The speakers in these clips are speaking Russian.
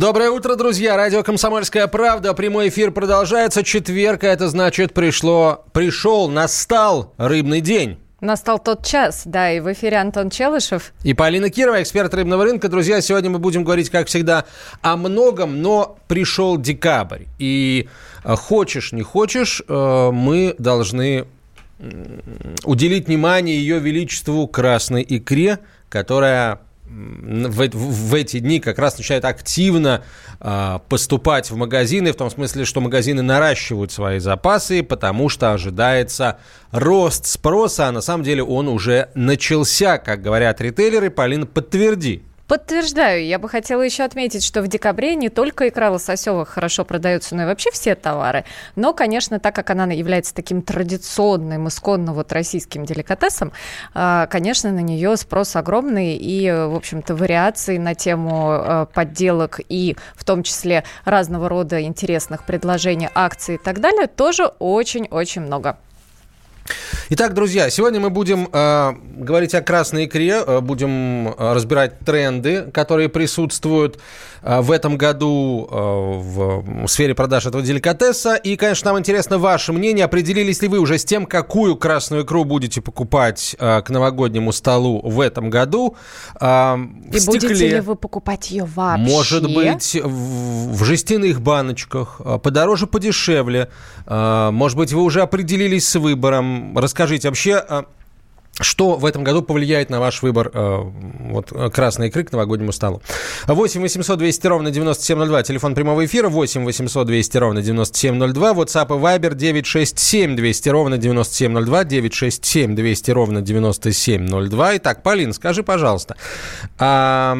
Доброе утро, друзья. Радио «Комсомольская правда». Прямой эфир продолжается. Четверг, а это значит, пришло, пришел, настал рыбный день. Настал тот час, да, и в эфире Антон Челышев. И Полина Кирова, эксперт рыбного рынка. Друзья, сегодня мы будем говорить, как всегда, о многом, но пришел декабрь. И э, хочешь, не хочешь, э, мы должны уделить внимание ее величеству красной икре, которая в, в эти дни как раз начинают активно э, поступать в магазины, в том смысле, что магазины наращивают свои запасы, потому что ожидается рост спроса, а на самом деле он уже начался, как говорят ритейлеры. Полина, подтверди. Подтверждаю. Я бы хотела еще отметить, что в декабре не только икра лососевых хорошо продается, но и вообще все товары. Но, конечно, так как она является таким традиционным, исконно вот российским деликатесом, а, конечно, на нее спрос огромный и, в общем-то, вариации на тему а, подделок и в том числе разного рода интересных предложений, акций и так далее тоже очень-очень много. Итак, друзья, сегодня мы будем э, говорить о красной икре, э, будем э, разбирать тренды, которые присутствуют в этом году э, в сфере продаж этого деликатеса. И, конечно, нам интересно ваше мнение. Определились ли вы уже с тем, какую красную икру будете покупать э, к новогоднему столу в этом году? Э, И стекле, будете ли вы покупать ее вообще? Может быть, в, в жестяных баночках, подороже, подешевле. Может быть, вы уже определились с выбором. Расскажите Скажите, вообще а, что в этом году повлияет на ваш выбор э, вот, красной икры к новогоднему столу? 8 800 200 ровно 9702, телефон прямого эфира, 8 800 200 ровно 9702, WhatsApp и Viber 967 200 ровно 9702, 967 200 ровно 9702. Итак, Полин, скажи, пожалуйста, а,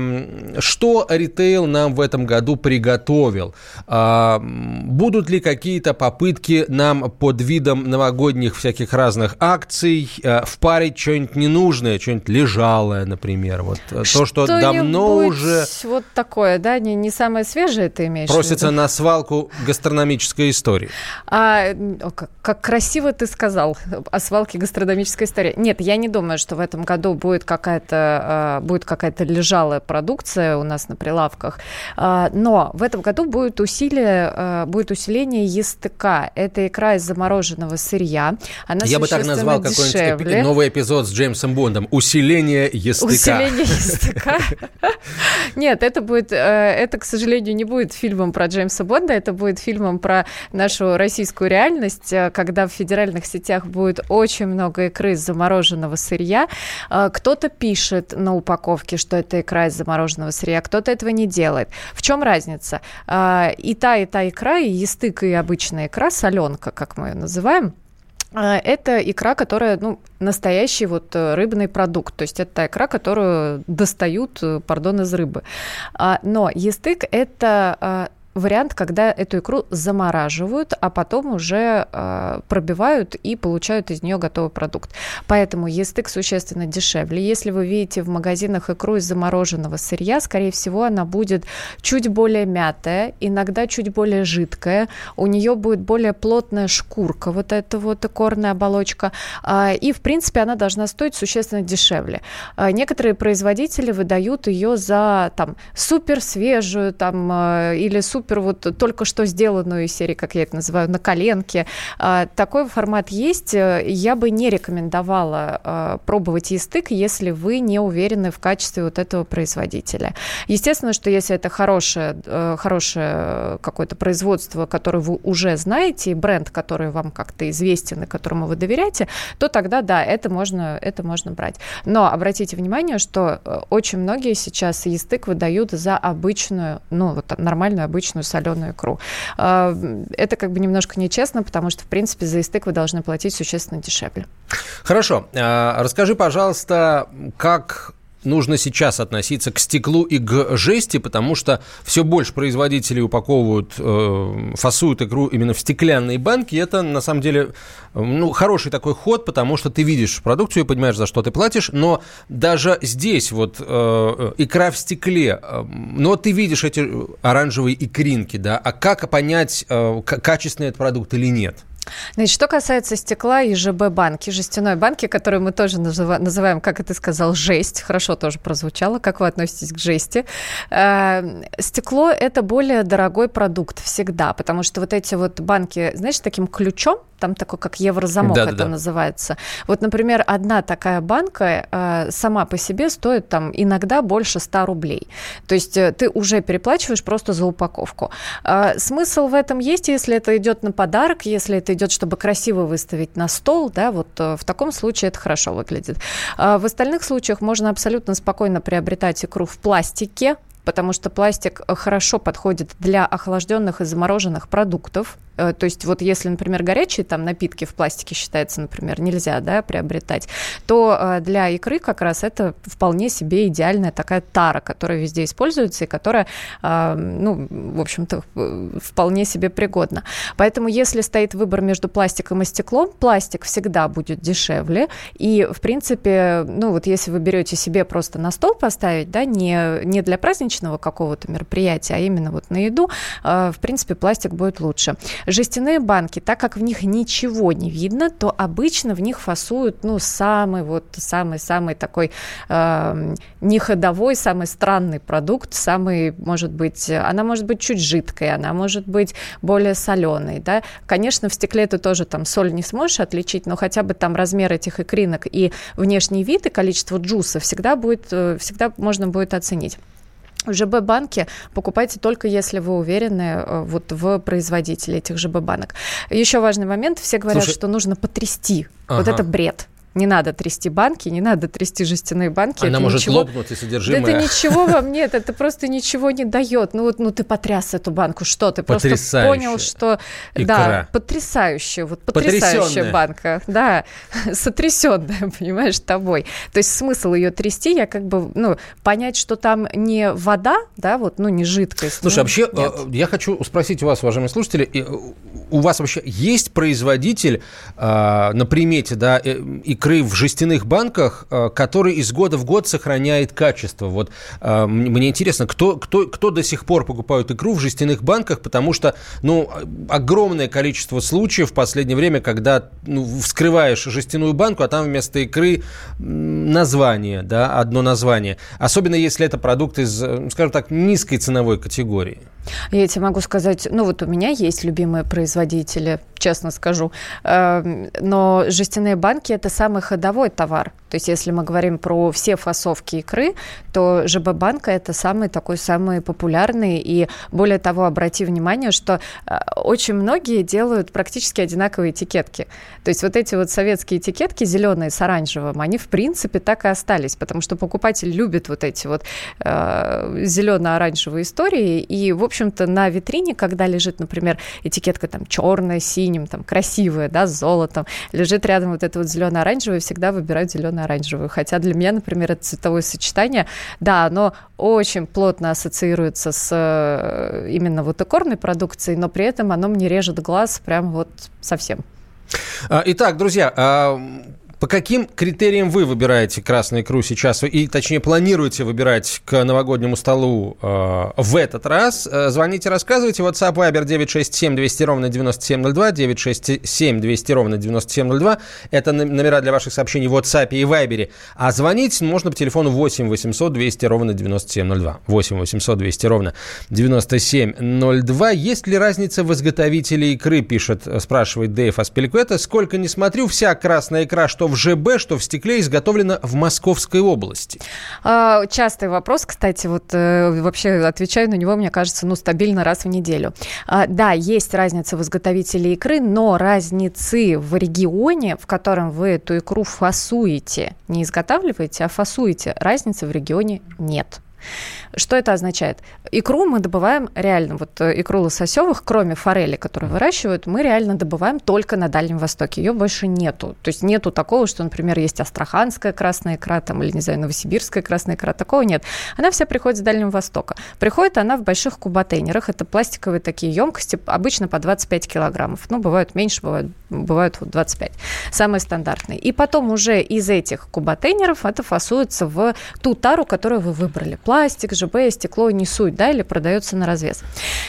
что ритейл нам в этом году приготовил? А, будут ли какие-то попытки нам под видом новогодних всяких разных акций а, впарить что-нибудь ненужное, что-нибудь лежалое, например. Вот что то, что давно уже... Вот такое, да, не, не самое свежее ты имеешь Просится на свалку гастрономической истории. А, как, как красиво ты сказал о свалке гастрономической истории. Нет, я не думаю, что в этом году будет какая-то а, будет какая-то лежалая продукция у нас на прилавках. А, но в этом году будет усилие, будет усиление естыка. Это икра из замороженного сырья. Она я бы так назвал какой-нибудь новый эпизод эпизод с Джеймсом Бондом. Усиление естыка. Усиление естыка. Нет, это будет, э, это, к сожалению, не будет фильмом про Джеймса Бонда, это будет фильмом про нашу российскую реальность, э, когда в федеральных сетях будет очень много икры из замороженного сырья. Э, кто-то пишет на упаковке, что это икра из замороженного сырья, кто-то этого не делает. В чем разница? И та, и та икра, и естык, и обычная икра, соленка, как мы ее называем, а, это икра, которая, ну, настоящий вот э, рыбный продукт. То есть это та икра, которую достают, э, пардон, из рыбы. А, но естык – это а, вариант, когда эту икру замораживают, а потом уже э, пробивают и получают из нее готовый продукт. Поэтому естык существенно дешевле. Если вы видите в магазинах икру из замороженного сырья, скорее всего, она будет чуть более мятая, иногда чуть более жидкая. У нее будет более плотная шкурка, вот эта вот икорная оболочка. Э, и, в принципе, она должна стоить существенно дешевле. Э, некоторые производители выдают ее за там супер свежую там, э, или супер супер вот только что сделанную из серии, как я это называю, на коленке. А, такой формат есть. Я бы не рекомендовала а, пробовать естык, если вы не уверены в качестве вот этого производителя. Естественно, что если это хорошее, э, хорошее какое-то производство, которое вы уже знаете, и бренд, который вам как-то известен и которому вы доверяете, то тогда да, это можно, это можно брать. Но обратите внимание, что э, очень многие сейчас естык выдают за обычную, ну вот нормальную обычную обычную соленую икру. А, это как бы немножко нечестно, потому что, в принципе, за истык вы должны платить существенно дешевле. Хорошо. А, расскажи, пожалуйста, как нужно сейчас относиться к стеклу и к жести, потому что все больше производителей упаковывают, э, фасуют икру именно в стеклянные банки. И это, на самом деле, ну, хороший такой ход, потому что ты видишь продукцию и понимаешь, за что ты платишь. Но даже здесь вот э, икра в стекле, э, но ты видишь эти оранжевые икринки, да, а как понять, э, качественный этот продукт или нет? Значит, что касается стекла и ЖБ-банки, жестяной банки, которую мы тоже называем, как ты сказал, жесть, хорошо тоже прозвучало, как вы относитесь к жести. Э, стекло – это более дорогой продукт всегда, потому что вот эти вот банки, знаешь, таким ключом там такой, как еврозамок да, это да, называется. Вот, например, одна такая банка э, сама по себе стоит там иногда больше 100 рублей. То есть э, ты уже переплачиваешь просто за упаковку. Э, смысл в этом есть, если это идет на подарок, если это идет, чтобы красиво выставить на стол, да, вот э, в таком случае это хорошо выглядит. Э, в остальных случаях можно абсолютно спокойно приобретать икру в пластике, потому что пластик э, хорошо подходит для охлажденных и замороженных продуктов. Э, то есть вот если, например, горячие там напитки в пластике считается, например, нельзя да, приобретать, то э, для икры как раз это вполне себе идеальная такая тара, которая везде используется и которая, ну, в общем-то, вполне себе пригодна. Поэтому если стоит выбор между пластиком и стеклом, пластик всегда будет дешевле. И, в принципе, ну вот если вы берете себе просто на стол поставить, да, не, не для праздничного праздничного какого-то мероприятия, а именно вот на еду, э, в принципе, пластик будет лучше. Жестяные банки, так как в них ничего не видно, то обычно в них фасуют, ну, самый вот, самый-самый такой э, неходовой, самый странный продукт, самый, может быть, она может быть чуть жидкой, она может быть более соленой, да. Конечно, в стекле ты тоже там соль не сможешь отличить, но хотя бы там размер этих икринок и внешний вид и количество джуса всегда будет, э, всегда можно будет оценить. В ЖБ-банке покупайте только если вы уверены э, вот в производителе этих ЖБ-банок. Еще важный момент. Все говорят, Слушай, что нужно потрясти. Ага. Вот это бред. Не надо трясти банки, не надо трясти жестяные банки. Она это может ничего... лопнуть и содержимое. это ничего вам нет, это просто ничего не дает. Ну вот, ну ты потряс эту банку, что ты просто понял, что Икра. да, потрясающая, вот потрясающая банка, да, сотрясенная, понимаешь, тобой. То есть смысл ее трясти, я как бы, ну понять, что там не вода, да, вот, ну не жидкость. Слушай, ну, вообще, нет. Э, я хочу спросить у вас, уважаемые слушатели, э, у вас вообще есть производитель э, на примете, да, и икры в жестяных банках, э, который из года в год сохраняет качество. Вот э, мне интересно, кто, кто, кто до сих пор покупает икру в жестяных банках, потому что, ну, огромное количество случаев в последнее время, когда ну, вскрываешь жестяную банку, а там вместо икры название, да, одно название. Особенно если это продукт из, э, скажем так, низкой ценовой категории. Я тебе могу сказать, ну вот у меня есть любимые производители, честно скажу, эм, но жестяные банки – это самый ходовой товар. То есть если мы говорим про все фасовки икры, то ЖБ-банка – это самый такой самый популярный. И более того, обрати внимание, что э, очень многие делают практически одинаковые этикетки. То есть вот эти вот советские этикетки, зеленые с оранжевым, они в принципе так и остались, потому что покупатель любит вот эти вот э, зелено-оранжевые истории. И, в общем-то, на витрине, когда лежит, например, этикетка там черная, синим, там красивая, да, с золотом, лежит рядом вот это вот зелено-оранжевое, всегда выбирают зеленое зелено-оранжевую. Хотя для меня, например, это цветовое сочетание, да, оно очень плотно ассоциируется с э, именно вот икорной продукцией, но при этом оно мне режет глаз прям вот совсем. А, итак, друзья, а, по каким критериям вы выбираете красную икру сейчас, и точнее планируете выбирать к новогоднему столу э, в этот раз? Э, звоните, рассказывайте. WhatsApp Viber 967 200 ровно 9702, 967 200 ровно 9702. Это номера для ваших сообщений в WhatsApp и Viber. А звонить можно по телефону 8 800 200 ровно 9702. 8 800 200 ровно 9702. Есть ли разница в изготовителе икры, пишет, спрашивает Дэйв Аспелькуэта. Сколько не смотрю, вся красная икра, что в ЖБ, что в стекле изготовлено в Московской области? А, частый вопрос, кстати, вот э, вообще отвечаю на него, мне кажется, ну, стабильно раз в неделю. А, да, есть разница в изготовителе икры, но разницы в регионе, в котором вы эту икру фасуете, не изготавливаете, а фасуете, разницы в регионе нет. Что это означает? Икру мы добываем реально, вот э, икру лососевых, кроме форели, которую выращивают, мы реально добываем только на Дальнем Востоке. Ее больше нету. То есть нету такого, что, например, есть астраханская красная икра, там, или, не знаю, новосибирская красная икра. Такого нет. Она вся приходит с Дальнего Востока. Приходит она в больших кубатейнерах. Это пластиковые такие емкости, обычно по 25 килограммов. Ну, бывают меньше, бывают, бывают вот 25. Самые стандартные. И потом уже из этих кубатейнеров это фасуется в ту тару, которую вы выбрали пластик, ЖБ, стекло не суть, да, или продается на развес.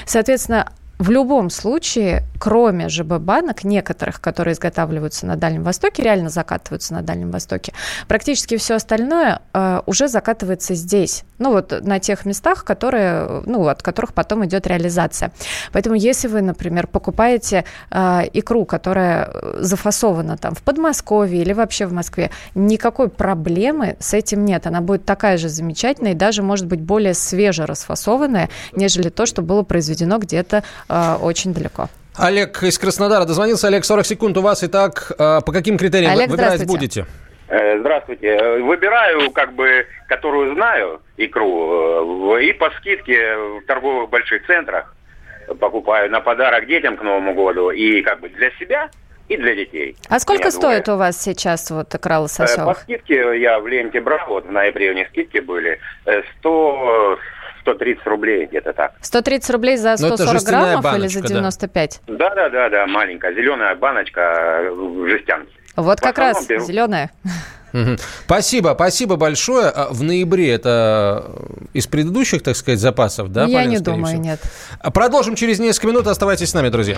Соответственно, в любом случае, кроме ЖБ-банок, некоторых, которые изготавливаются на Дальнем Востоке, реально закатываются на Дальнем Востоке, практически все остальное э, уже закатывается здесь. Ну вот на тех местах, которые, ну, от которых потом идет реализация. Поэтому если вы, например, покупаете э, икру, которая зафасована там в Подмосковье или вообще в Москве, никакой проблемы с этим нет. Она будет такая же замечательная и даже, может быть, более свеже расфасованная, нежели то, что было произведено где-то э, очень далеко. Олег из Краснодара дозвонился. Олег, 40 секунд у вас. Итак, э, по каким критериям Олег, вы выбирать будете? Э, здравствуйте. Выбираю, как бы, которую знаю, икру, и по скидке в торговых больших центрах покупаю на подарок детям к Новому году. И как бы для себя и для детей. А сколько стоит у вас сейчас вот икра лососевых? По скидке я в ленте брал, вот в ноябре у них скидки были, 100 130 рублей, где-то так. 130 рублей за 140 граммов баночка, или за 95? Да. да, да, да, маленькая, зеленая баночка в жестянке. Вот в как раз беру... зеленая. Спасибо, спасибо большое. А в ноябре это из предыдущих, так сказать, запасов, да? Я Полин, не думаю, всего? нет. Продолжим через несколько минут. Оставайтесь с нами, друзья.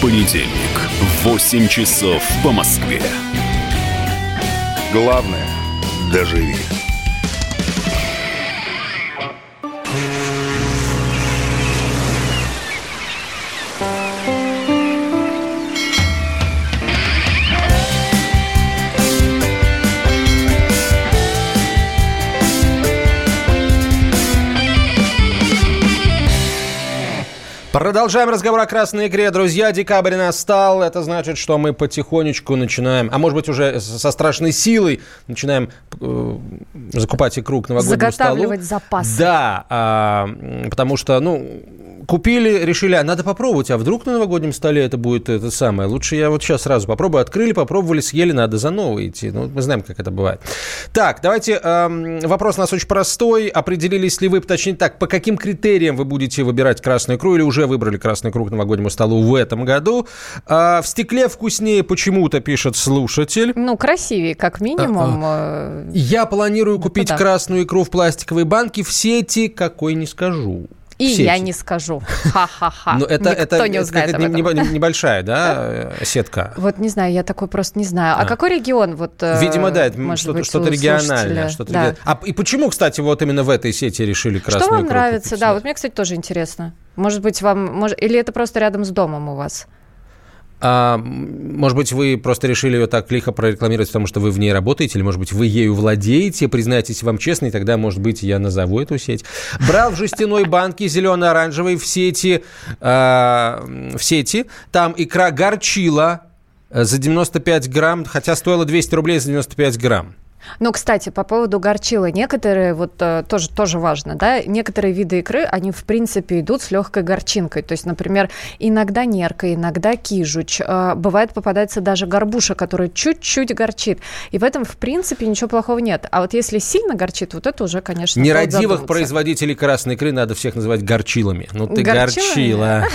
понедельник в 8 часов по Москве. Главное – доживи. Продолжаем разговор о красной игре. Друзья, декабрь настал. Это значит, что мы потихонечку начинаем, а может быть уже со страшной силой начинаем э, закупать икру к новогоднему Заготавливать столу. запасы. Да, а, потому что, ну, купили, решили, а надо попробовать, а вдруг на новогоднем столе это будет это самое. Лучше я вот сейчас сразу попробую. Открыли, попробовали, съели, надо за новое идти. Ну, мы знаем, как это бывает. Так, давайте, эм, вопрос у нас очень простой. Определились ли вы, точнее так, по каким критериям вы будете выбирать красную икру или уже выбрали красный круг новогоднему столу в этом году? Э, в стекле вкуснее почему-то, пишет слушатель. Ну, красивее, как минимум. А, а. Я планирую купить красную икру в пластиковой банке в сети, какой не скажу. И я не скажу. Ха-ха-ха. Но ну, это, Никто это, не узнает это небольшая, да, сетка? Вот не знаю, я такой просто не знаю. А, а. какой регион? Вот, э, Видимо, да, что-то, что региональное. Что-то да. А и почему, кстати, вот именно в этой сети решили красную Что вам нравится? Да, вот мне, кстати, тоже интересно. Может быть, вам... Может... Или это просто рядом с домом у вас? А, может быть, вы просто решили ее так лихо прорекламировать, потому что вы в ней работаете, или, может быть, вы ею владеете, признайтесь вам честно, и тогда, может быть, я назову эту сеть. Брал в жестяной банке зелено-оранжевой в сети, а, в сети, там икра горчила за 95 грамм, хотя стоила 200 рублей за 95 грамм. Ну, кстати, по поводу горчила. Некоторые, вот э, тоже, тоже важно, да, некоторые виды икры, они, в принципе, идут с легкой горчинкой. То есть, например, иногда нерка, иногда кижуч. Э, бывает попадается даже горбуша, которая чуть-чуть горчит. И в этом, в принципе, ничего плохого нет. А вот если сильно горчит, вот это уже, конечно, Нерадивых производителей красной икры надо всех называть горчилами. Ну, ты горчила.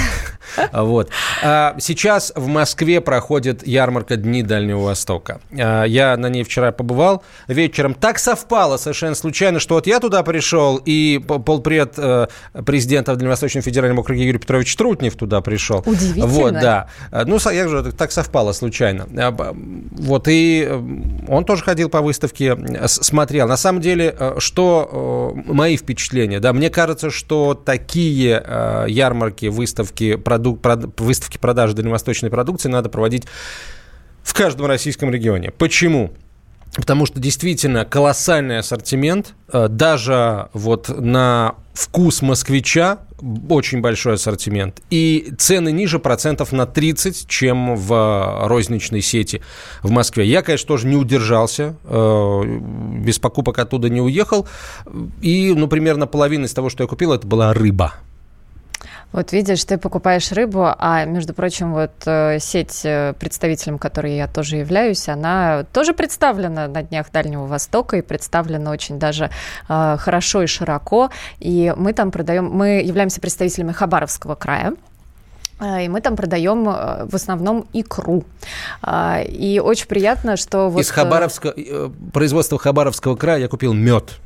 Вот. А, сейчас в Москве проходит ярмарка Дни Дальнего Востока. А, я на ней вчера побывал вечером. Так совпало совершенно случайно, что вот я туда пришел, и полпред э, президента в Дальневосточном федеральном округе Юрий Петрович Трутнев туда пришел. Удивительно. Вот, да. Ну, я же так совпало случайно. А, вот, и э, он тоже ходил по выставке, смотрел. На самом деле, э, что мои впечатления, да, мне кажется, что такие ярмарки, выставки, продук, выставки продажи дальневосточной продукции надо проводить в каждом российском регионе. Почему? Потому что действительно колоссальный ассортимент, э, даже вот на вкус москвича очень большой ассортимент. И цены ниже процентов на 30, чем в розничной сети в Москве. Я, конечно, тоже не удержался, э, без покупок оттуда не уехал. И, ну, примерно половина из того, что я купил, это была рыба. Вот видишь, ты покупаешь рыбу, а, между прочим, вот э, сеть, э, представителем которой я тоже являюсь, она тоже представлена на Днях Дальнего Востока и представлена очень даже э, хорошо и широко. И мы там продаем, мы являемся представителями Хабаровского края. И мы там продаем в основном икру. И очень приятно, что вот... Из Хабаровского, производства Хабаровского края я купил мед.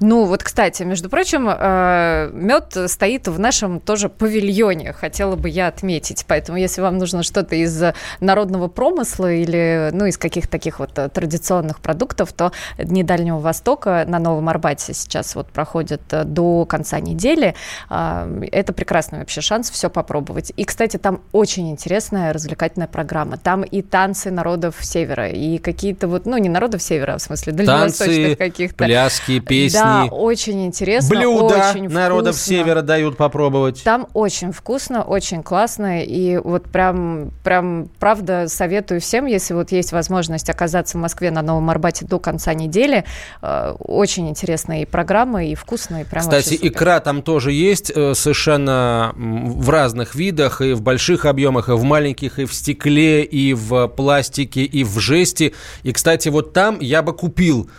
Ну, вот, кстати, между прочим, э, мед стоит в нашем тоже павильоне, хотела бы я отметить. Поэтому, если вам нужно что-то из народного промысла или, ну, из каких-то таких вот э, традиционных продуктов, то Дни Дальнего Востока на Новом Арбате сейчас вот проходят э, до конца недели. Это прекрасный вообще шанс все попробовать. И, кстати, там очень интересная развлекательная программа. Там и танцы народов Севера, и какие-то вот, ну, не народов Севера, а в смысле дальневосточных каких-то. пляски, песни песни. Да, очень интересно. Блюда очень народов вкусно. севера дают попробовать. Там очень вкусно, очень классно. И вот прям, прям, правда, советую всем, если вот есть возможность оказаться в Москве на Новом Арбате до конца недели. Э, очень интересные программы, и вкусные. Прям Кстати, икра там тоже есть э, совершенно в разных видах, и в больших объемах, и в маленьких, и в стекле, и в пластике, и в жести. И, кстати, вот там я бы купил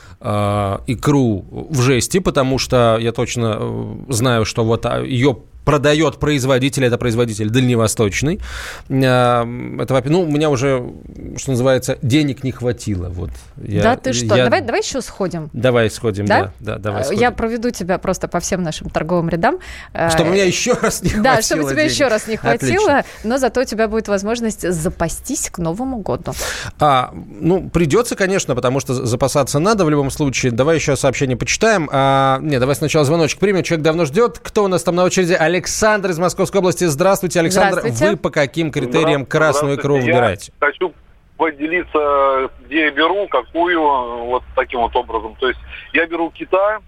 икру в жести, потому что я точно э, знаю, что вот а, ее продает производитель, это производитель дальневосточный. А, это, ну, у меня уже, что называется, денег не хватило. Вот. Я, да ты что, я... давай, давай еще сходим. Давай сходим, да? Да, да давай э, сходим. Я проведу тебя просто по всем нашим торговым рядам. Э, чтобы меня еще раз не хватило Да, чтобы тебя денег. еще раз не хватило, Отлично. но зато у тебя будет возможность запастись к Новому году. А, ну, придется, конечно, потому что запасаться надо в любом случае. Давай еще сообщение почитаем. А, нет, давай сначала звоночек примем. Человек давно ждет. Кто у нас там на очереди? Олег Александр из Московской области. Здравствуйте, Александр. Здравствуйте. Вы по каким критериям красную икру выбираете? Я хочу поделиться, где я беру, какую, вот таким вот образом. То есть я беру кита,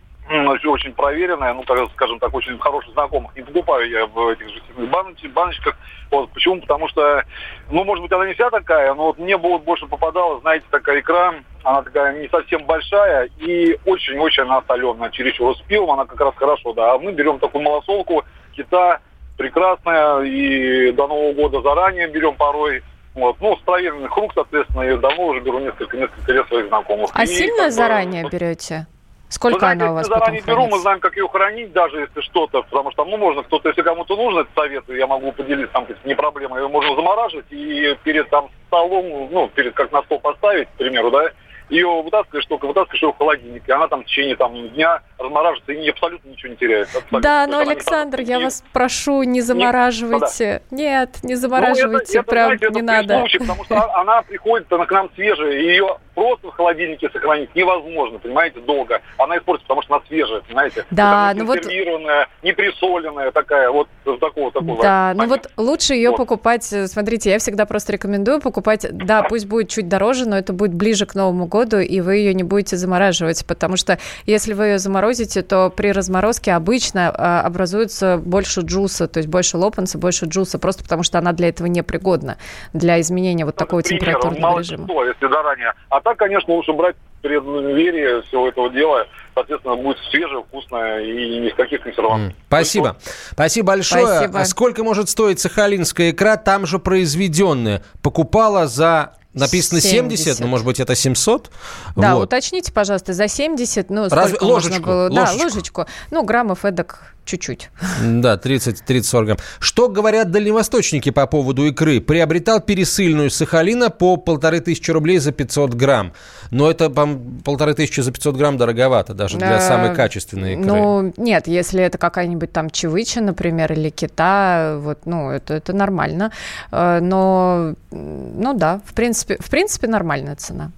очень проверенная, ну, скажем так, очень хороших знакомых. Не покупаю я в этих жестяных баночках. Вот, почему? Потому что, ну, может быть, она не вся такая, но вот мне бы вот больше попадала, знаете, такая икра, она такая не совсем большая и очень-очень она соленая. Чересчур с пивом она как раз хорошо, да. А мы берем такую малосолку, кита, прекрасная, и до Нового года заранее берем порой. Вот. Ну, с проверенных рук, соответственно, я давно уже беру несколько, несколько лет своих знакомых. А и, сильно как заранее бы, берете? Сколько знаете, она у вас заранее потом беру, мы знаем, как ее хранить, даже если что-то, потому что, ну, можно кто-то, если кому-то нужно это советую, я могу поделиться, там, не проблема, ее можно замораживать и перед там столом, ну, перед как на стол поставить, к примеру, да, ее вытаскиваешь, только вытаскиваешь ее в холодильнике. Она там в течение там, дня размораживается и абсолютно ничего не теряет. Абсолютно. Да, но, Александр, я вас прошу, не замораживайте. Не, Нет, не замораживайте, ну, это, прям это, знаете, не надо. Случай, потому что она приходит она к нам свежая, и ее просто в холодильнике сохранить невозможно, понимаете, долго. Она испортится, потому что она свежая, понимаете. Да, ну вот... не присоленная такая, вот такого, такого. Да, ну вот лучше ее вот. покупать, смотрите, я всегда просто рекомендую покупать, да, пусть будет чуть дороже, но это будет ближе к Новому году, и вы ее не будете замораживать, потому что если вы ее заморозите, то при разморозке обычно а, образуется больше джуса, то есть больше лопанца, больше джуса, просто потому что она для этого не пригодна, для изменения вот такого температурного режима. Если заранее. А так, конечно, лучше брать преддверие всего этого дела, соответственно, будет свежее, вкусное и ни в каких консервантов. Mm. Спасибо. Спасибо большое. Спасибо. А сколько может стоить сахалинская икра, там же произведенная? Покупала за Написано 70, 70 но, может быть, это 700? Да, вот. уточните, пожалуйста, за 70, ну, Разве... ложечку, было? Ложечку. Да, ложечку. Ну, граммов эдак чуть-чуть. Да, 30-40 грамм. Что говорят дальневосточники по поводу икры? Приобретал пересыльную сахалина по полторы тысячи рублей за 500 грамм. Но это полторы тысячи за 500 грамм дороговато даже для самой качественной икры. Ну, нет, если это какая-нибудь там чевыча, например, или кита, вот, ну, это, это нормально. Э, но, ну да, в принципе, в принципе, нормальная цена.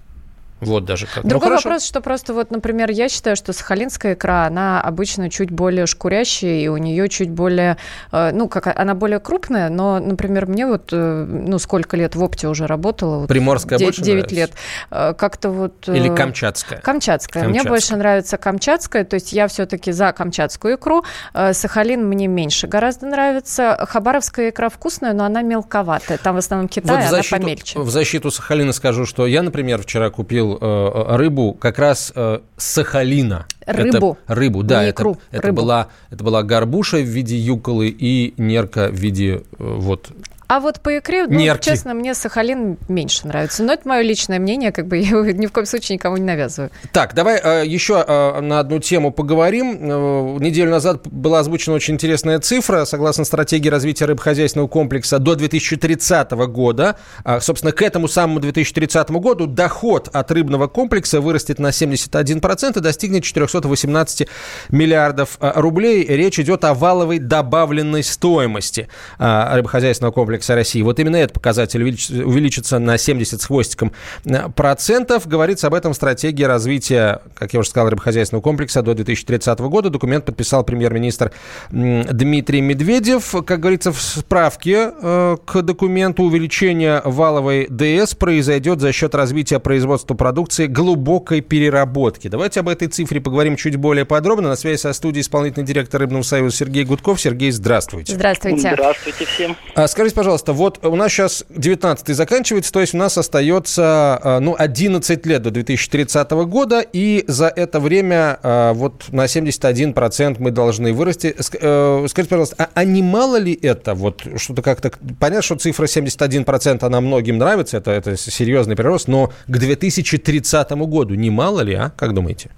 Вот даже как. Другой ну, вопрос, что просто вот, например, я считаю, что сахалинская икра, она обычно чуть более шкурящая, и у нее чуть более, э, ну, как она более крупная, но, например, мне вот, э, ну, сколько лет в опте уже работала. Вот Приморская 9, больше 9 лет. Э, как-то вот... Или камчатская? Камчатская. Мне больше нравится камчатская, то есть я все-таки за камчатскую икру. Сахалин мне меньше гораздо нравится. Хабаровская икра вкусная, но она мелковатая. Там в основном Китай, вот защиту, она помельче. В защиту Сахалина скажу, что я, например, вчера купил э, рыбу как раз э, с Сахалина. Рыбу. Это, рыбу, да. Не икру, это, это, была, это была горбуша в виде юколы и нерка в виде э, вот а вот по икре, ну, Нерки. честно, мне Сахалин меньше нравится. Но это мое личное мнение, как бы я его ни в коем случае никому не навязываю. Так, давай э, еще э, на одну тему поговорим. Э, неделю назад была озвучена очень интересная цифра. Согласно стратегии развития рыбохозяйственного комплекса до 2030 года, э, собственно, к этому самому 2030 году доход от рыбного комплекса вырастет на 71% и достигнет 418 миллиардов э, рублей. Речь идет о валовой добавленной стоимости э, рыбохозяйственного комплекса индекса России. Вот именно этот показатель увеличится на 70 с хвостиком э, процентов. Говорится об этом стратегии развития, как я уже сказал, рыбохозяйственного комплекса до 2030 года. Документ подписал премьер-министр Дмитрий Медведев. Как говорится в справке э, к документу, увеличение валовой ДС произойдет за счет развития производства продукции глубокой переработки. Давайте об этой цифре поговорим чуть более подробно. На связи со студией исполнительный директор Рыбного союза Сергей Гудков. Сергей, здравствуйте. Здравствуйте. Здравствуйте всем. А, скажите, пожалуйста, пожалуйста, вот у нас сейчас 19-й заканчивается, то есть у нас остается, э, ну, 11 лет до 2030 года, и за это время э, вот на 71% мы должны вырасти. Э, скажите, пожалуйста, а, а не мало ли это? Вот что-то как-то... Понятно, что цифра 71% она многим нравится, это, это серьезный прирост, но к 2030 году не мало ли, а? Как думаете?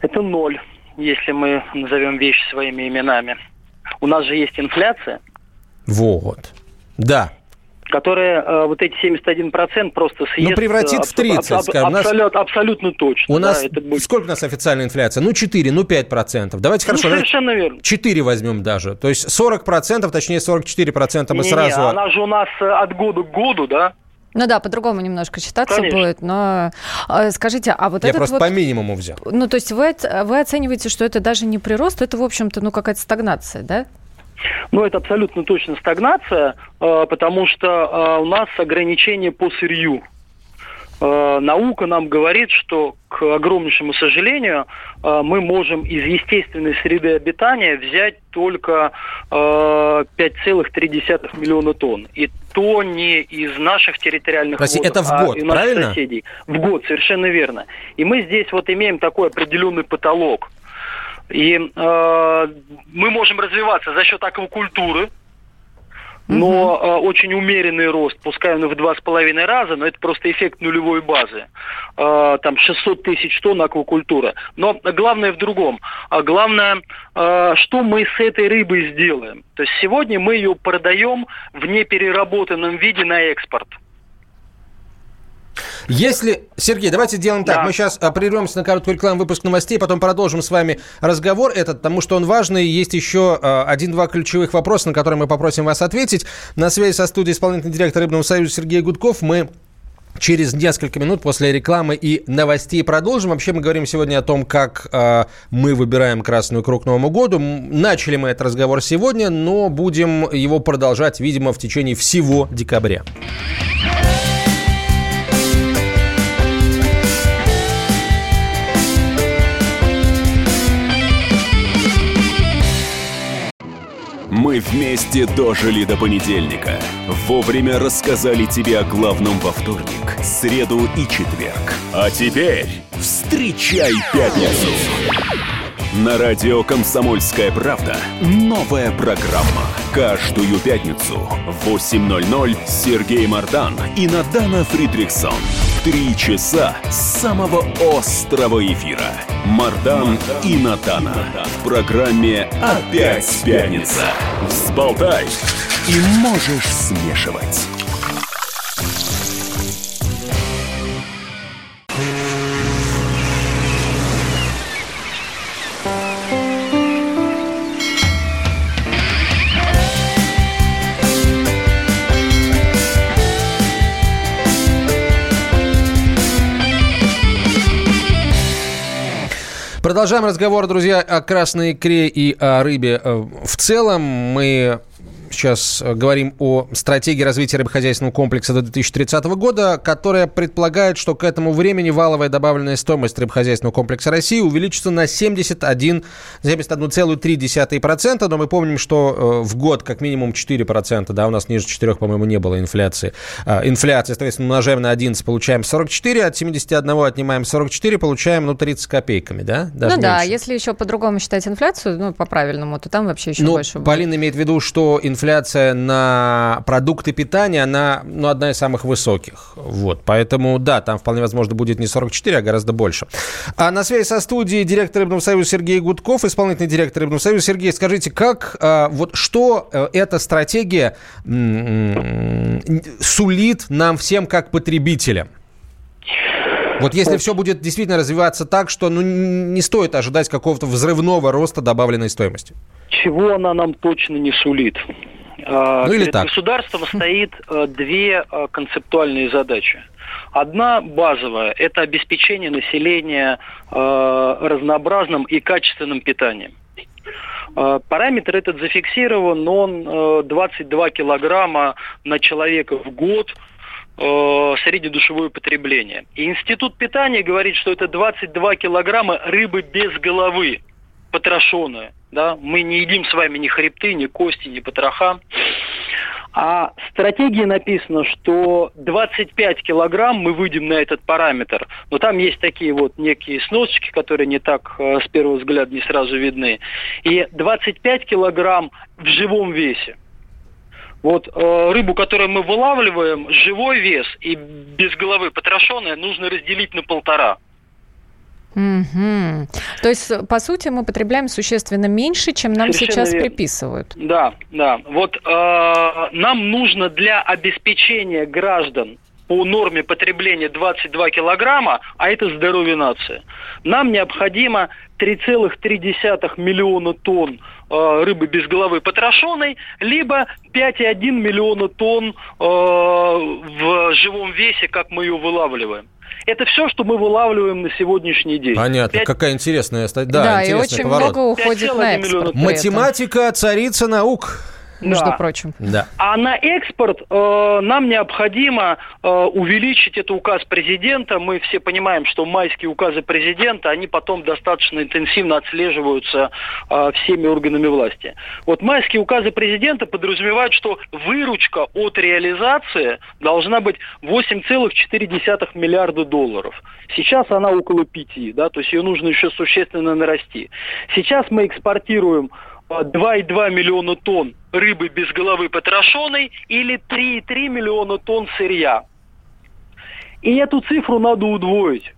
Это ноль, если мы назовем вещи своими именами. У нас же есть инфляция. Вот. Да которая э, вот эти 71% просто съест... Ну, превратит в 30, аб- скажем. Абсолют, нас... Абсолютно точно. У да, нас... Это будет... Сколько у нас официальная инфляция? Ну, 4, ну, 5%. Давайте ну, хорошо. совершенно верно. 4 возьмем даже. То есть 40%, точнее 44% мы не, сразу... Не, она же у нас э, от года к году, да? Ну да, по-другому немножко считаться Конечно. будет, но э, скажите, а вот Я этот просто вот, по минимуму взял. Ну то есть вы, вы оцениваете, что это даже не прирост, это, в общем-то, ну какая-то стагнация, да? Ну, это абсолютно точно стагнация, э, потому что э, у нас ограничения по сырью. Э, наука нам говорит, что, к огромнейшему сожалению, мы можем из естественной среды обитания взять только 5,3 миллиона тонн. И то не из наших территориальных Прости, вод, это в год, а из правильно? наших соседей. В год, совершенно верно. И мы здесь вот имеем такой определенный потолок. И э, мы можем развиваться за счет аквакультуры, но угу. э, очень умеренный рост, пускай он в два с половиной раза, но это просто эффект нулевой базы. Э, там 600 тысяч тонн аквакультуры. Но главное в другом. А главное, э, что мы с этой рыбой сделаем. То есть сегодня мы ее продаем в непереработанном виде на экспорт. Если, Сергей, давайте сделаем так. Да. Мы сейчас а, прервемся на короткую рекламу, выпуск новостей, потом продолжим с вами разговор этот, потому что он важный. Есть еще а, один-два ключевых вопроса, на которые мы попросим вас ответить. На связи со студией исполнительный директор Рыбного союза Сергей Гудков. Мы Через несколько минут после рекламы и новостей продолжим. Вообще мы говорим сегодня о том, как э, мы выбираем красную к Новому году. Начали мы этот разговор сегодня, но будем его продолжать, видимо, в течение всего декабря. Мы вместе дожили до понедельника. Вовремя рассказали тебе о главном во вторник, среду и четверг. А теперь встречай пятницу! На радио «Комсомольская правда» новая программа. Каждую пятницу в 8.00 Сергей Мардан и Надана Фридриксон. Три часа самого острого эфира. Мардан и Натана. В программе «Опять пятница». Взболтай и можешь смешивать. Продолжаем разговор, друзья, о красной икре и о рыбе э, в целом. Мы сейчас э, говорим о стратегии развития рыбохозяйственного комплекса до 2030 года, которая предполагает, что к этому времени валовая добавленная стоимость рыбохозяйственного комплекса России увеличится на 71, 71,3%. Но мы помним, что э, в год как минимум 4%, да, у нас ниже 4, по-моему, не было инфляции. Э, инфляция, соответственно, умножаем на 11, получаем 44, от 71 отнимаем 44, получаем, ну, 30 копейками, да? Даже ну да, если еще по-другому считать инфляцию, ну, по-правильному, то там вообще еще ну, больше будет. Полина имеет в виду, что инфляция инфляция на продукты питания, она ну, одна из самых высоких. Вот, поэтому, да, там вполне возможно будет не 44, а гораздо больше. А на связи со студией директор Рыбного союза Сергей Гудков, исполнительный директор Рыбного союза. Сергей, скажите, как, а, вот что э, эта стратегия сулит нам всем как потребителям? Вот если все будет действительно развиваться так, что ну, не стоит ожидать какого-то взрывного роста добавленной стоимости. Чего она нам точно не сулит? А, ну, или Перед так. государством стоит э, две э, концептуальные задачи. Одна базовая – это обеспечение населения э, разнообразным и качественным питанием. Параметр этот зафиксирован, он 22 килограмма на человека в год среднедушевое потребление. И Институт питания говорит, что это 22 килограмма рыбы без головы, потрошенная. Да? Мы не едим с вами ни хребты, ни кости, ни потроха. А в стратегии написано, что 25 килограмм мы выйдем на этот параметр. Но там есть такие вот некие сносочки, которые не так э, с первого взгляда не сразу видны. И 25 килограмм в живом весе. Вот э, рыбу, которую мы вылавливаем, живой вес и без головы потрошенная, нужно разделить на полтора. Угу. То есть, по сути, мы потребляем существенно меньше, чем нам Совершенно сейчас верно. приписывают. Да, да. Вот э, нам нужно для обеспечения граждан по норме потребления 22 килограмма, а это здоровье нации, нам необходимо 3,3 миллиона тонн э, рыбы без головы потрошенной, либо 5,1 миллиона тонн э, в живом весе, как мы ее вылавливаем. Это все, что мы вылавливаем на сегодняшний день. Понятно, 5... какая интересная статья. Да, да и очень поворот. много уходит на экспорт. Математика, царица наук между да. прочим. Да. А на экспорт э, нам необходимо э, увеличить это указ президента. Мы все понимаем, что майские указы президента, они потом достаточно интенсивно отслеживаются э, всеми органами власти. Вот майские указы президента подразумевают, что выручка от реализации должна быть 8,4 миллиарда долларов. Сейчас она около 5, да, то есть ее нужно еще существенно нарасти. Сейчас мы экспортируем 2,2 миллиона тонн рыбы без головы потрошенной или 3,3 миллиона тонн сырья. И эту цифру надо удвоить.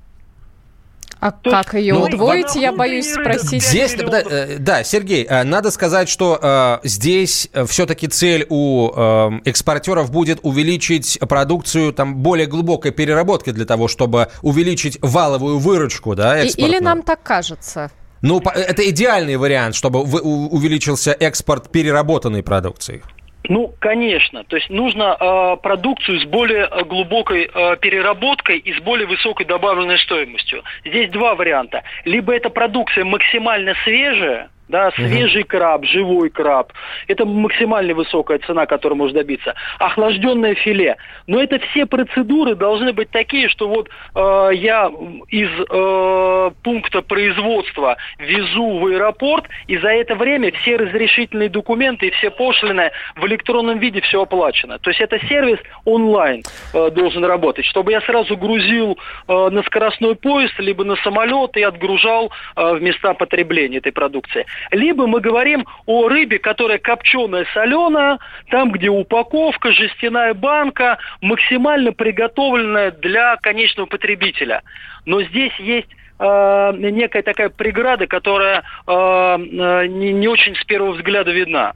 А То как ее ну, удвоить, я боюсь спросить. Здесь, да, э, да, Сергей, э, надо сказать, что э, здесь э, все-таки цель у э, экспортеров будет увеличить продукцию там более глубокой переработки для того, чтобы увеличить валовую выручку, да, Или нам так кажется? Ну, это идеальный вариант, чтобы увеличился экспорт переработанной продукции. Ну, конечно. То есть нужно э, продукцию с более глубокой э, переработкой и с более высокой добавленной стоимостью. Здесь два варианта. Либо эта продукция максимально свежая, да, свежий краб, живой краб. Это максимально высокая цена, которую можно добиться. Охлажденное филе. Но это все процедуры должны быть такие, что вот э, я из э, пункта производства везу в аэропорт, и за это время все разрешительные документы и все пошлины в электронном виде все оплачено. То есть это сервис онлайн э, должен работать, чтобы я сразу грузил э, на скоростной поезд, либо на самолет и отгружал э, в места потребления этой продукции либо мы говорим о рыбе, которая копченая, соленая, там, где упаковка, жестяная банка, максимально приготовленная для конечного потребителя. Но здесь есть э, некая такая преграда, которая э, э, не, не очень с первого взгляда видна.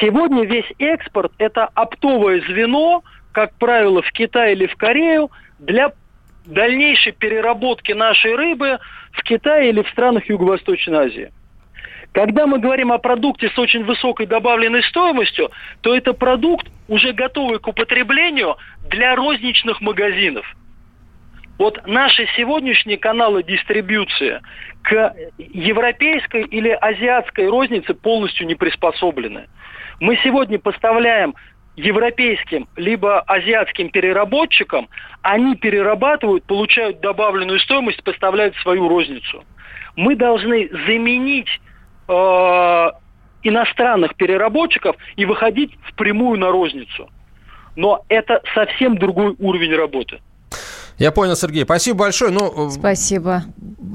Сегодня весь экспорт – это оптовое звено, как правило, в Китай или в Корею, для дальнейшей переработки нашей рыбы в Китае или в странах Юго-Восточной Азии. Когда мы говорим о продукте с очень высокой добавленной стоимостью, то это продукт, уже готовый к употреблению для розничных магазинов. Вот наши сегодняшние каналы дистрибьюции к европейской или азиатской рознице полностью не приспособлены. Мы сегодня поставляем европейским либо азиатским переработчикам, они перерабатывают, получают добавленную стоимость, поставляют свою розницу. Мы должны заменить иностранных переработчиков и выходить впрямую на розницу. Но это совсем другой уровень работы. Я понял, Сергей. Спасибо большое. Ну, Спасибо.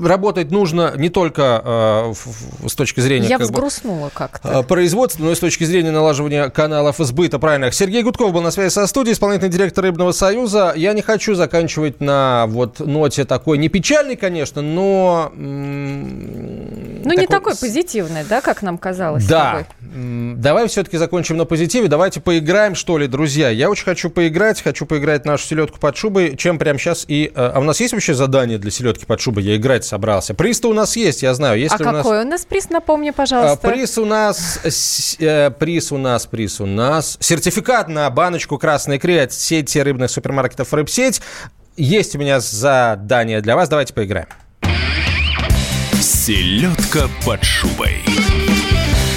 Работать нужно не только э, с точки зрения... Я как взгрустнула бы, как-то. Э, производства, но и с точки зрения налаживания каналов сбыта правильных. Сергей Гудков был на связи со студией, исполнительный директор Рыбного Союза. Я не хочу заканчивать на вот ноте такой, не печальной, конечно, но... Ну, такой... не такой позитивный, да, как нам казалось. Да. Давай все-таки закончим на позитиве. Давайте поиграем, что ли, друзья. Я очень хочу поиграть, хочу поиграть нашу селедку под шубой, чем прямо сейчас сейчас и... Э, а у нас есть вообще задание для селедки под шубой? Я играть собрался. Приз-то у нас есть, я знаю. Если а у какой нас... у нас приз, напомни, пожалуйста. А, приз у нас... Э, приз у нас, приз у нас... Сертификат на баночку «Красной икры» от сети рыбных супермаркетов «Рыбсеть». Есть у меня задание для вас. Давайте поиграем. Селедка под шубой.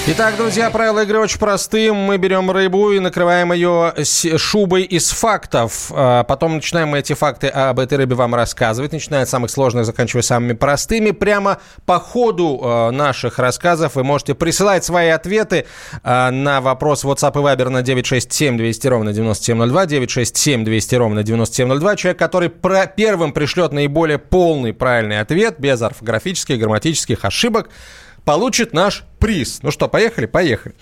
Итак, друзья, правила игры очень простые. Мы берем рыбу и накрываем ее шубой из фактов. А потом начинаем мы эти факты об этой рыбе вам рассказывать, начиная от самых сложных, заканчивая самыми простыми. Прямо по ходу а, наших рассказов вы можете присылать свои ответы а, на вопрос WhatsApp и Viber на 967 200 ровно 9702, 967 200 ровно 9702. Человек, который первым пришлет наиболее полный правильный ответ, без орфографических, грамматических ошибок, получит наш приз. Ну что, поехали? Поехали.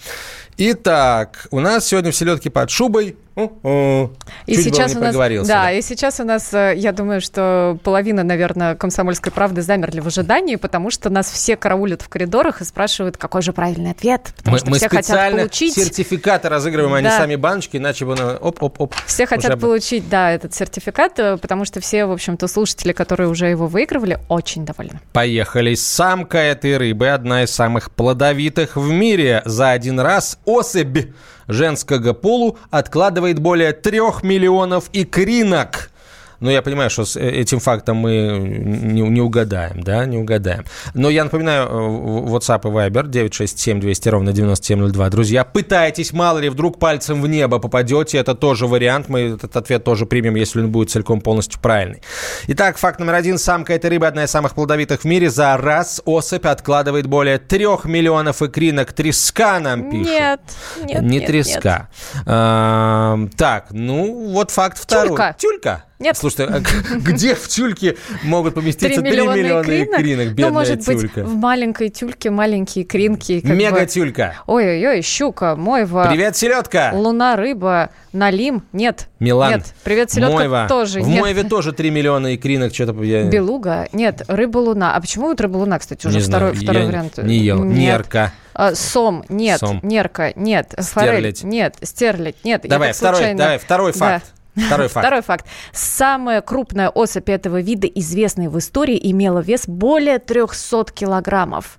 Итак, у нас сегодня в селедке под шубой и Чуть сейчас у нас, да, да, и сейчас у нас, э, я думаю, что половина, наверное, комсомольской правды замерли в ожидании, потому что нас все караулят в коридорах и спрашивают, какой же правильный ответ, потому мы, что мы все хотят получить сертификаты разыгрываем, а да. не сами баночки, иначе бы оп-оп-оп. Все хотят уже... получить, да, этот сертификат, э, потому что все, в общем-то, слушатели, которые уже его выигрывали, очень довольны. Поехали. Самка этой рыбы одна из самых плодовитых в мире. За один раз особь женского полу откладывает более трех миллионов икринок. Но я понимаю, что с э, этим фактом мы не, не угадаем, да, не угадаем. Но я напоминаю, э, WhatsApp и Viber 967 200 ровно 9702. Друзья, пытайтесь, мало ли, вдруг пальцем в небо попадете, это тоже вариант, мы этот ответ тоже примем, если он будет целиком полностью правильный. Итак, факт номер один. Самка этой рыбы одна из самых плодовитых в мире. За раз особь откладывает более трех миллионов икринок. Треска нам пишут. Нет, нет, Не нет, треска. Нет. А, так, ну, вот факт второй. Тюлька. Тюлька? Нет. Слушайте, а где в тюльке могут поместиться 3 миллиона, 3 миллиона икринок? икринок бедная ну, может тюлька. быть, в маленькой тюльке маленькие икринки. Мега-тюлька. Ой-ой-ой, щука, мойва. Привет, селедка. Луна, рыба, налим. Нет. Милан. Нет. Привет, селедка Мойва. тоже В нет. Мойве тоже 3 миллиона икринок. Что-то я... Белуга. Нет, рыба-луна. А почему вот рыба-луна, кстати, уже не второй, знаю, второй я вариант? Не ел. Нет. Нерка. А, сом, нет. Сом. Нерка, нет. Стерлядь. Форель, нет. Стерлядь, нет. Давай, второй, случайно... давай, второй факт. Да. Второй факт. Второй факт. Самая крупная особь этого вида, известная в истории, имела вес более 300 килограммов.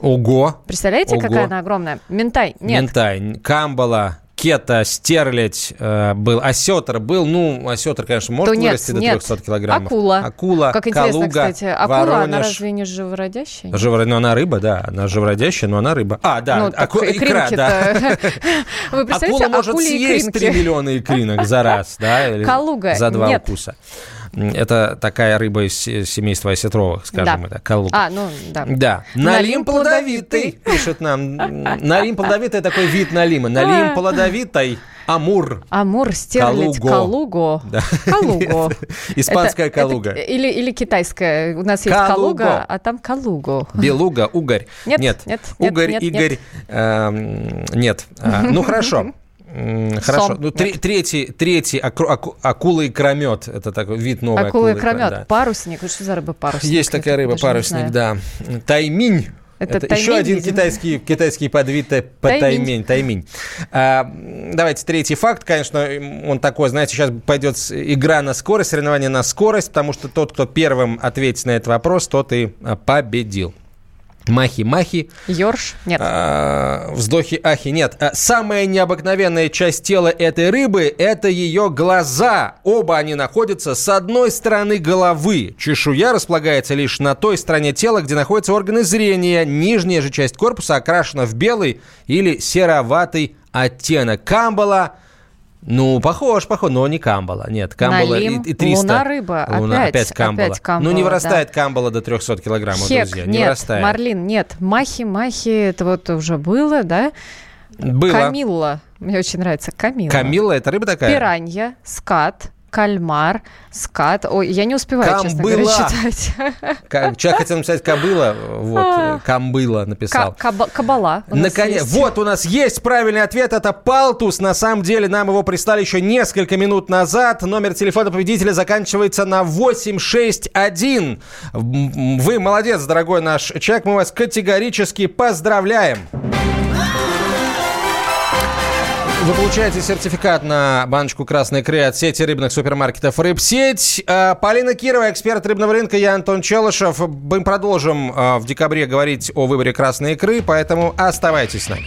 Ого! Представляете, Ого. какая она огромная? Ментай, нет. Ментай, камбала, кета, стерлядь э, был, осетр был. Ну, осетр, конечно, может Тунец, вырасти до 300 нет. килограммов. Акула. Акула, Как интересно, калуга, кстати. Акула, Воронеж. она разве не живородящая? Живо... Ну, она рыба, да. Она живородящая, но она рыба. А, да, ну, Аку... икра, да. Вы представляете, Акула может съесть 3 миллиона икринок за раз, да? Калуга, За два нет. Это такая рыба из семейства осетровых, скажем Да. это. А, ну, да. Да. Налим плодовитый, пишет нам. Налим плодовитый такой вид налима. Налим плодовитый. Амур. Амур, стерлядь, Калуго. калуго. Да. Калуго. Испанская Это- калуга. это или, или китайская. У нас есть Калуго. калуга, а там калуго. Белуга, угорь. Нет, нет, нет, нет, угорь, нет, Игорь. эм, Нет. А, Ну, хорошо. Хорошо. Сом. Ну, тре- третий, третий аку- аку- акула и кромет. Это такой вид новый. Акула и кромет. да. Парусник. Что за рыба парусник? Есть такая рыба, парусник, да. Тайминь. Это Это, таймень, еще один видимо. китайский, китайский подвид по Таймень. таймень. таймень. А, давайте третий факт. Конечно, он такой, знаете, сейчас пойдет игра на скорость, соревнование на скорость, потому что тот, кто первым ответит на этот вопрос, тот и а, победил. Махи-махи. Ёрш? Нет. А, вздохи-ахи. Нет. А, самая необыкновенная часть тела этой рыбы – это ее глаза. Оба они находятся с одной стороны головы. Чешуя располагается лишь на той стороне тела, где находятся органы зрения. Нижняя же часть корпуса окрашена в белый или сероватый оттенок. Камбала – ну, похож, похож, но не камбала. Нет, камбала Налим. и, и 300. Луна рыба. Луна, опять, опять камбала. опять камбала, ну, не да. вырастает камбала до 300 килограммов, Хек, друзья. Не нет, вырастает. Марлин, нет. Махи, махи, это вот уже было, да? Было. Камилла. Мне очень нравится Камилла. Камилла, это рыба такая? Пиранья, скат, кальмар, скат. Ой, я не успеваю, честно говоря, Камбыла. читать. Ка- Человек хотел написать кобыла, вот, э, камбыла написал. Ка- каба- Кабала. Наконец, вот у нас есть правильный ответ, это Палтус. На самом деле нам его прислали еще несколько минут назад. Номер телефона победителя заканчивается на 861. М, Вы молодец, дорогой наш человек, мы вас категорически поздравляем. Вы получаете сертификат на баночку красной икры от сети рыбных супермаркетов «Рыбсеть». А, Полина Кирова, эксперт рыбного рынка, я Антон Челышев. Мы продолжим а, в декабре говорить о выборе красной икры, поэтому оставайтесь с нами.